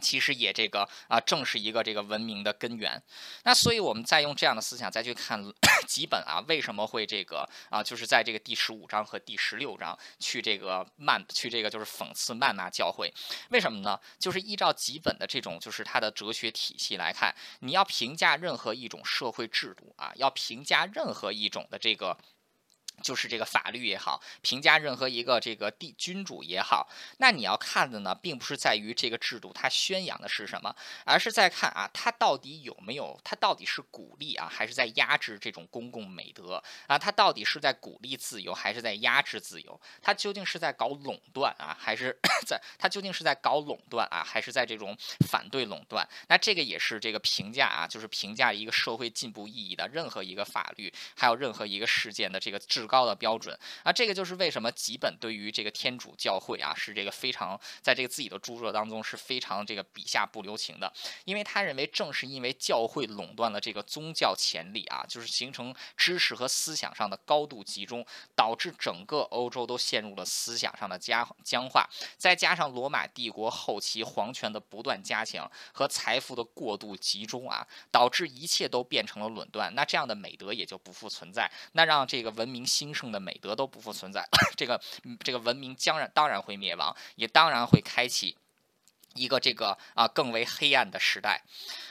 其实也这个啊，正是一个这个文明的根源。那所以我们再用这样的思想再去看几本啊，为什么会这个啊，就是在这个第十五章和第十六章去这个谩去这个就是讽刺谩骂教会？为什么呢？就是依照几本的这种就是它的哲学体系来看，你要评价任何一种社会制度啊，要评价任何一种的这个。就是这个法律也好，评价任何一个这个帝君主也好，那你要看的呢，并不是在于这个制度它宣扬的是什么，而是在看啊，它到底有没有，它到底是鼓励啊，还是在压制这种公共美德啊？它到底是在鼓励自由，还是在压制自由？它究竟是在搞垄断啊，还是在它究竟是在搞垄断啊，还是在这种反对垄断？那这个也是这个评价啊，就是评价一个社会进步意义的任何一个法律，还有任何一个事件的这个制。高的标准。啊。这个就是为什么吉本对于这个天主教会啊是这个非常在这个自己的著作当中是非常这个笔下不留情的，因为他认为正是因为教会垄断了这个宗教潜力啊，就是形成知识和思想上的高度集中，导致整个欧洲都陷入了思想上的僵僵化，再加上罗马帝国后期皇权的不断加强和财富的过度集中啊，导致一切都变成了垄断，那这样的美德也就不复存在，那让这个文明兴盛的美德都不复存在，这个这个文明将然当然会灭亡，也当然会开启一个这个啊更为黑暗的时代，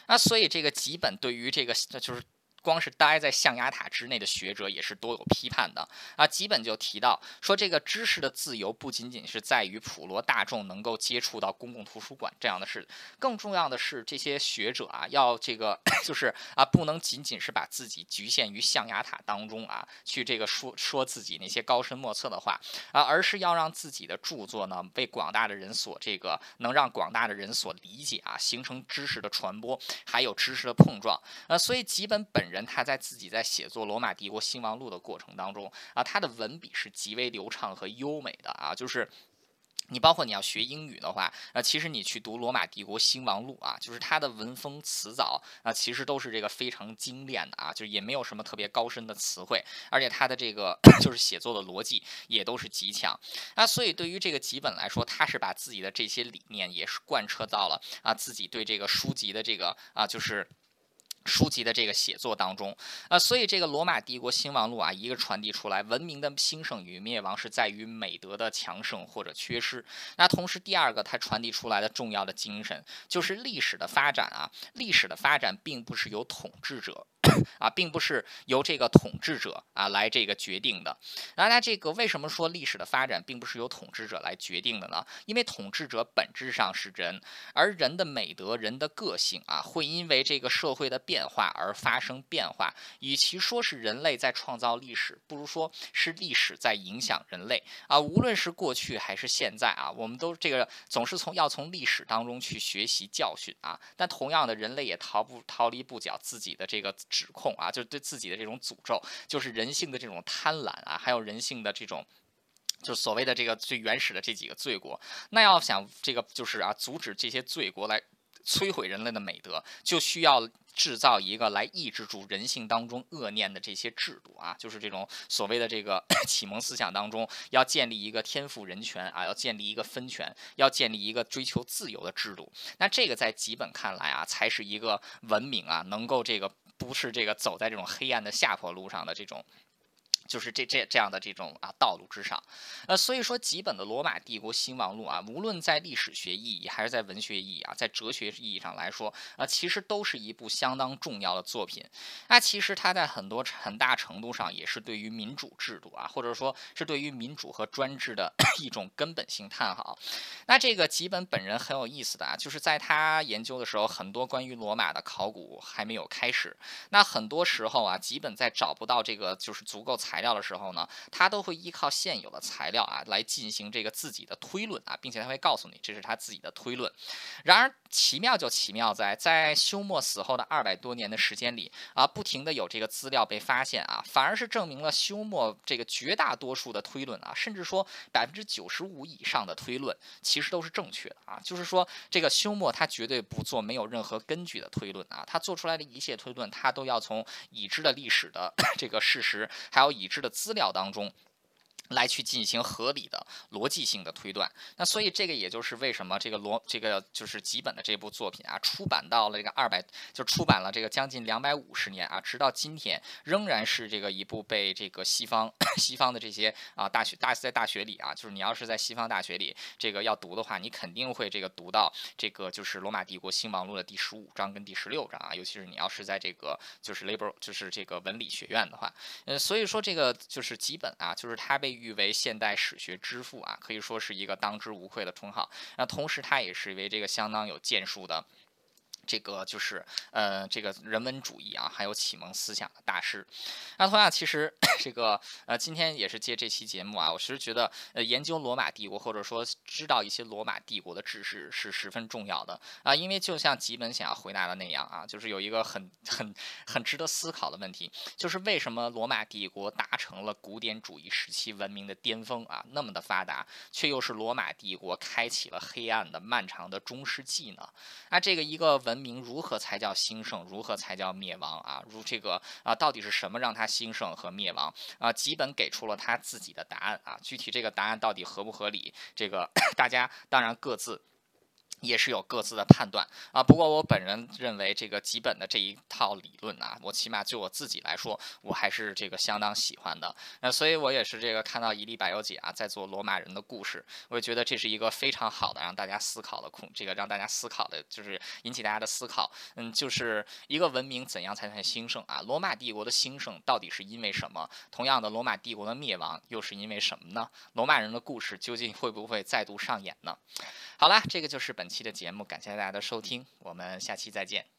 那所以这个基本对于这个就是。光是待在象牙塔之内的学者也是多有批判的啊，基本就提到说，这个知识的自由不仅仅是在于普罗大众能够接触到公共图书馆这样的事，更重要的是这些学者啊，要这个 就是啊，不能仅仅是把自己局限于象牙塔当中啊，去这个说说自己那些高深莫测的话啊，而是要让自己的著作呢，被广大的人所这个能让广大的人所理解啊，形成知识的传播，还有知识的碰撞啊，所以吉本本。人他在自己在写作《罗马帝国兴亡录》的过程当中啊，他的文笔是极为流畅和优美的啊，就是你包括你要学英语的话，啊，其实你去读《罗马帝国兴亡录》啊，就是它的文风词藻啊，其实都是这个非常精炼的啊，就是也没有什么特别高深的词汇，而且它的这个 就是写作的逻辑也都是极强啊，所以对于这个吉本来说，他是把自己的这些理念也是贯彻到了啊，自己对这个书籍的这个啊，就是。书籍的这个写作当中，啊，所以这个罗马帝国兴亡录啊，一个传递出来，文明的兴盛与灭亡是在于美德的强盛或者缺失。那同时，第二个它传递出来的重要的精神，就是历史的发展啊，历史的发展并不是由统治者。啊，并不是由这个统治者啊来这个决定的。那那这个为什么说历史的发展并不是由统治者来决定的呢？因为统治者本质上是人，而人的美德、人的个性啊，会因为这个社会的变化而发生变化。与其说是人类在创造历史，不如说是历史在影响人类啊。无论是过去还是现在啊，我们都这个总是从要从历史当中去学习教训啊。但同样的，人类也逃不逃离不了自己的这个。指控啊，就是对自己的这种诅咒，就是人性的这种贪婪啊，还有人性的这种，就所谓的这个最原始的这几个罪过。那要想这个就是啊，阻止这些罪过来摧毁人类的美德，就需要。制造一个来抑制住人性当中恶念的这些制度啊，就是这种所谓的这个 启蒙思想当中，要建立一个天赋人权啊，要建立一个分权，要建立一个追求自由的制度。那这个在吉本看来啊，才是一个文明啊，能够这个不是这个走在这种黑暗的下坡路上的这种。就是这这这样的这种啊道路之上，呃，所以说吉本的《罗马帝国兴亡录》啊，无论在历史学意义还是在文学意义啊，在哲学意义上来说啊，其实都是一部相当重要的作品。那其实它在很多很大程度上也是对于民主制度啊，或者说是对于民主和专制的 一种根本性探讨。那这个吉本本人很有意思的啊，就是在他研究的时候，很多关于罗马的考古还没有开始。那很多时候啊，吉本在找不到这个就是足够材。材料的时候呢，他都会依靠现有的材料啊来进行这个自己的推论啊，并且他会告诉你这是他自己的推论。然而奇妙就奇妙在，在休谟死后的二百多年的时间里啊，不停的有这个资料被发现啊，反而是证明了休谟这个绝大多数的推论啊，甚至说百分之九十五以上的推论其实都是正确的啊。就是说这个休谟他绝对不做没有任何根据的推论啊，他做出来的一切推论他都要从已知的历史的 这个事实，还有已知的资料当中。来去进行合理的逻辑性的推断，那所以这个也就是为什么这个罗这个就是吉本的这部作品啊，出版到了这个二百，就出版了这个将近两百五十年啊，直到今天仍然是这个一部被这个西方 西方的这些啊大学大在大学里啊，就是你要是在西方大学里这个要读的话，你肯定会这个读到这个就是罗马帝国兴亡录的第十五章跟第十六章啊，尤其是你要是在这个就是 Labor 就是这个文理学院的话，呃，所以说这个就是吉本啊，就是他被。誉为现代史学之父啊，可以说是一个当之无愧的称号。那同时，他也是为这个相当有建树的。这个就是呃，这个人文主义啊，还有启蒙思想的大师。那同样，其实 这个呃，今天也是借这期节目啊，我其实觉得呃，研究罗马帝国或者说知道一些罗马帝国的知识是十分重要的啊，因为就像吉本想要回答的那样啊，就是有一个很很很值得思考的问题，就是为什么罗马帝国达成了古典主义时期文明的巅峰啊，那么的发达，却又是罗马帝国开启了黑暗的漫长的中世纪呢？那这个一个文明如何才叫兴盛？如何才叫灭亡啊？如这个啊，到底是什么让他兴盛和灭亡啊？基本给出了他自己的答案啊。具体这个答案到底合不合理？这个 大家当然各自。也是有各自的判断啊，不过我本人认为这个基本的这一套理论啊，我起码就我自己来说，我还是这个相当喜欢的。那所以我也是这个看到伊利百优姐啊在做罗马人的故事，我也觉得这是一个非常好的让大家思考的空，这个让大家思考的就是引起大家的思考。嗯，就是一个文明怎样才算兴盛啊？罗马帝国的兴盛到底是因为什么？同样的，罗马帝国的灭亡又是因为什么呢？罗马人的故事究竟会不会再度上演呢？好了，这个就是本期的节目，感谢大家的收听，我们下期再见。